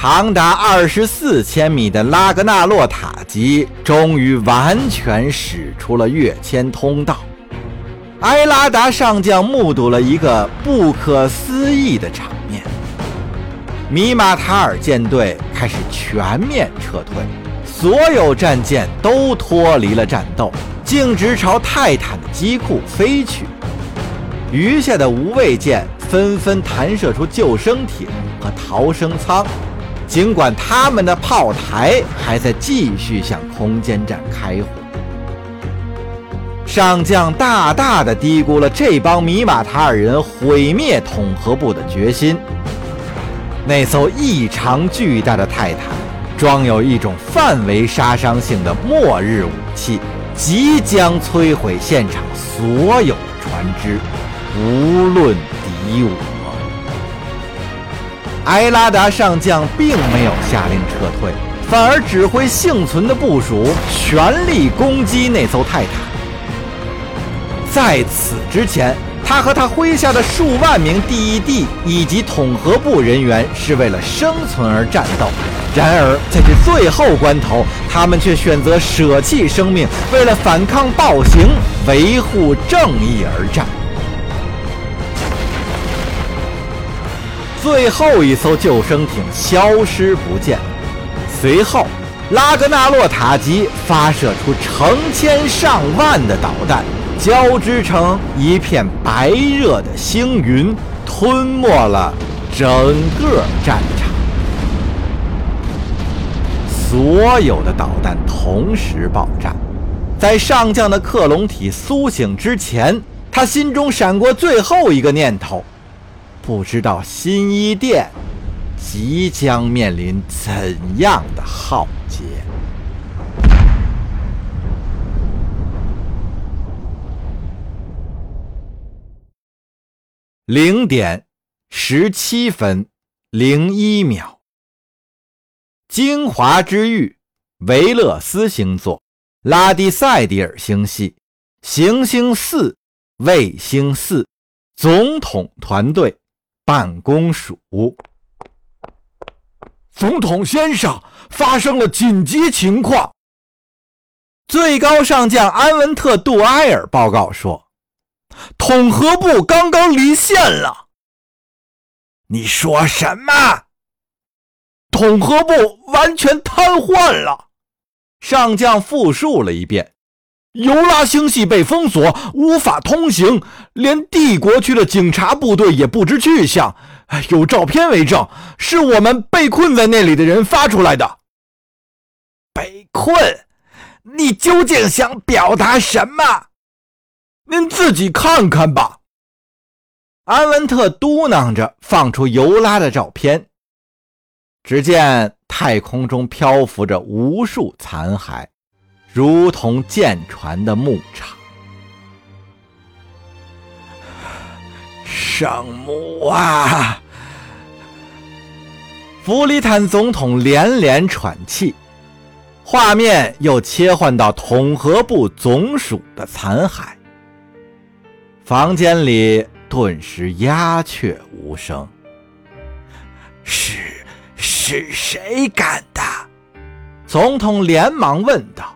长达二十四千米的拉格纳洛塔级终于完全驶出了跃迁通道。埃拉达上将目睹了一个不可思议的场面：米马塔尔舰队开始全面撤退，所有战舰都脱离了战斗，径直朝泰坦的机库飞去。余下的无畏舰纷纷弹射出救生艇和逃生舱。尽管他们的炮台还在继续向空间站开火，上将大大的低估了这帮米马塔尔人毁灭统合部的决心。那艘异常巨大的泰坦，装有一种范围杀伤性的末日武器，即将摧毁现场所有船只，无论敌我。埃拉达上将并没有下令撤退，反而指挥幸存的部署全力攻击那艘泰坦。在此之前，他和他麾下的数万名 DED 以及统合部人员是为了生存而战斗，然而在这最后关头，他们却选择舍弃生命，为了反抗暴行、维护正义而战。最后一艘救生艇消失不见，随后拉格纳洛塔级发射出成千上万的导弹，交织成一片白热的星云，吞没了整个战场。所有的导弹同时爆炸，在上将的克隆体苏醒之前，他心中闪过最后一个念头。不知道新一殿即将面临怎样的浩劫。零点十七分零一秒，精华之域，维勒斯星座，拉蒂塞迪尔星系，行星四，卫星四，总统团队。办公署，总统先生，发生了紧急情况。最高上将安文特·杜埃尔报告说，统合部刚刚离线了。你说什么？统合部完全瘫痪了。上将复述了一遍。尤拉星系被封锁，无法通行，连帝国区的警察部队也不知去向。有照片为证，是我们被困在那里的人发出来的。被困？你究竟想表达什么？您自己看看吧。安文特嘟囔着，放出尤拉的照片。只见太空中漂浮着无数残骸。如同舰船的牧场，圣母啊！弗里坦总统连连喘气，画面又切换到统合部总署的残骸，房间里顿时鸦雀无声。是是谁干的？总统连忙问道。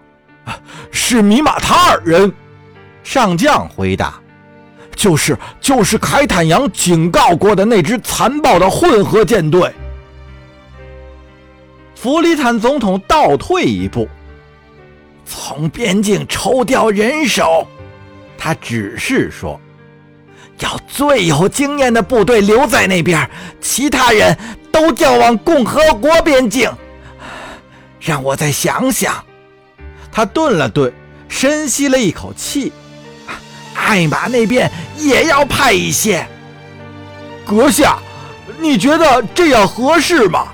是米马塔尔人，上将回答：“就是就是凯坦扬警告过的那支残暴的混合舰队。”弗里坦总统倒退一步，从边境抽调人手。他指示说：“要最有经验的部队留在那边，其他人都调往共和国边境。”让我再想想。他顿了顿，深吸了一口气。艾玛那边也要派一些。阁下，你觉得这样合适吗？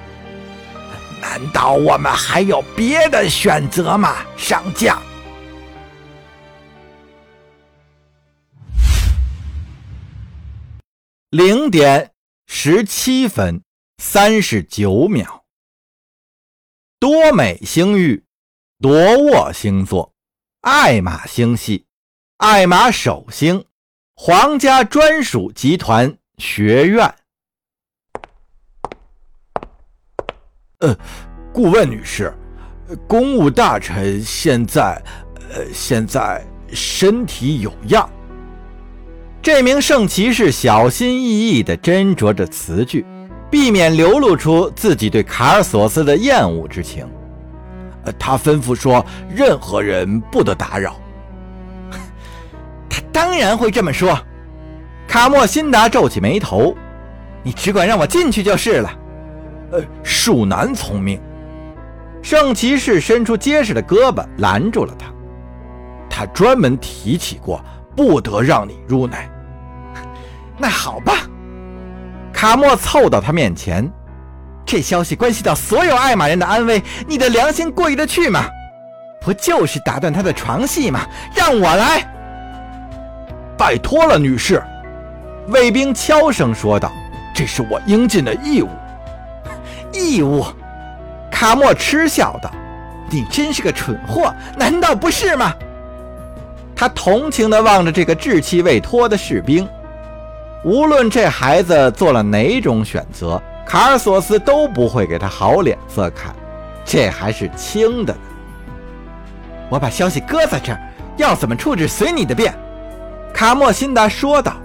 难道我们还有别的选择吗，上将？零点十七分三十九秒，多美星域。夺沃星座，艾玛星系，艾玛首星，皇家专属集团学院。呃，顾问女士，公务大臣现在，呃，现在身体有恙。这名圣骑士小心翼翼地斟酌着词句，避免流露出自己对卡尔索斯的厌恶之情。他吩咐说：“任何人不得打扰。”他当然会这么说。卡莫辛达皱起眉头：“你只管让我进去就是了。”呃，恕难从命。圣骑士伸出结实的胳膊拦住了他。他专门提起过，不得让你入内。那好吧。卡莫凑到他面前，这消息关系到所有爱玛人的安危，你的良心过意得去吗？不就是打断他的床戏吗？让我来。拜托了，女士。卫兵悄声说道：“这是我应尽的义务。”义务，卡莫嗤笑道：“你真是个蠢货，难道不是吗？”他同情地望着这个稚气未脱的士兵。无论这孩子做了哪种选择，卡尔索斯都不会给他好脸色看。这还是轻的呢。我把消息搁在这儿，要怎么处置随你的便。”卡莫辛达说道。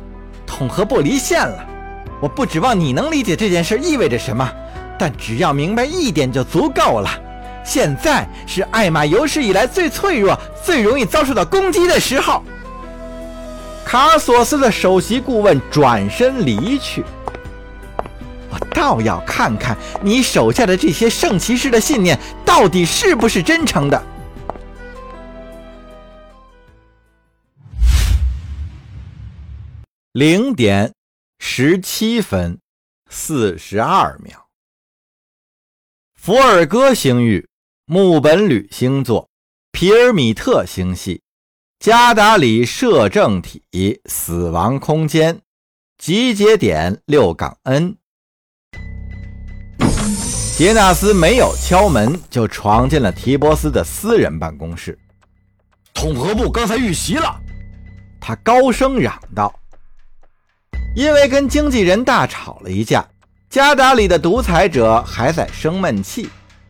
“统合部离线了，我不指望你能理解这件事意味着什么。”但只要明白一点就足够了。现在是艾玛有史以来最脆弱、最容易遭受到攻击的时候。卡尔索斯的首席顾问转身离去。倒要看看你手下的这些圣骑士的信念到底是不是真诚的。零点十七分四十二秒。福尔戈星域，木本吕星座，皮尔米特星系，加达里摄政体，死亡空间，集结点六杠 N。杰纳斯没有敲门就闯进了提波斯的私人办公室。统合部刚才遇袭了，他高声嚷道：“因为跟经纪人大吵了一架。”加达里的独裁者还在生闷气，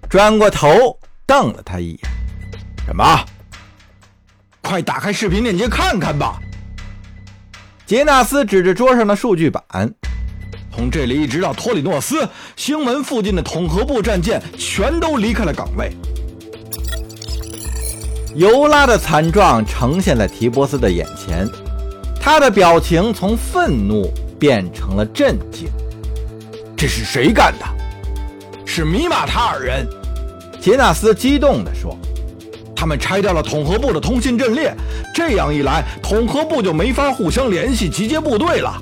转过头瞪了他一眼。什么？快打开视频链接看看吧！杰纳斯指着桌上的数据板，从这里一直到托里诺斯星门附近的统合部战舰全都离开了岗位。尤拉的惨状呈现在提波斯的眼前，他的表情从愤怒变成了震惊。这是谁干的？是米马塔尔人。杰纳斯激动地说：“他们拆掉了统合部的通信阵列，这样一来，统合部就没法互相联系、集结部队了。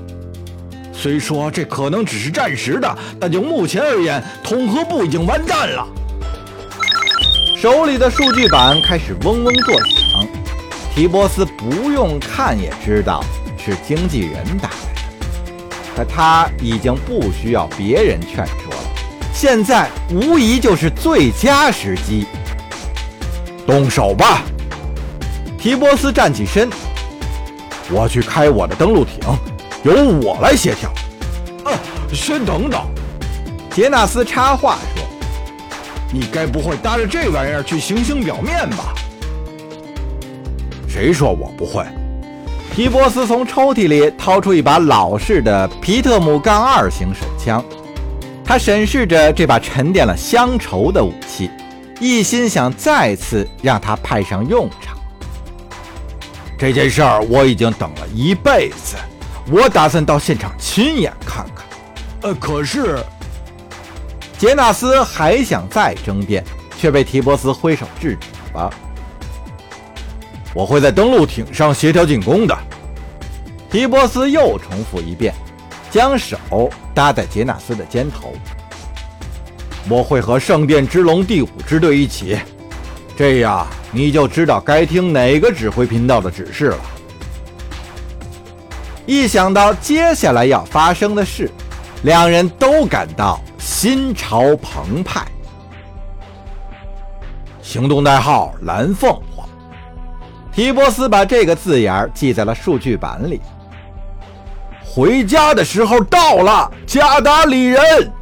虽说这可能只是暂时的，但就目前而言，统合部已经完蛋了。”手里的数据板开始嗡嗡作响。提波斯不用看也知道是经纪人打来的。可他已经不需要别人劝说了，现在无疑就是最佳时机。动手吧！提波斯站起身，我去开我的登陆艇，由我来协调。啊，先等等！杰纳斯插话说：“你该不会搭着这玩意儿去行星表面吧？”谁说我不会？皮波斯从抽屉里掏出一把老式的皮特姆杠二型手枪，他审视着这把沉淀了乡愁的武器，一心想再次让它派上用场。这件事儿我已经等了一辈子，我打算到现场亲眼看看。呃，可是，杰纳斯还想再争辩，却被提波斯挥手制止了。我会在登陆艇上协调进攻的。提波斯又重复一遍，将手搭在杰纳斯的肩头。我会和圣殿之龙第五支队一起，这样你就知道该听哪个指挥频道的指示了。一想到接下来要发生的事，两人都感到心潮澎湃。行动代号蓝凤凰。提波斯把这个字眼记在了数据板里。回家的时候到了，加达里人。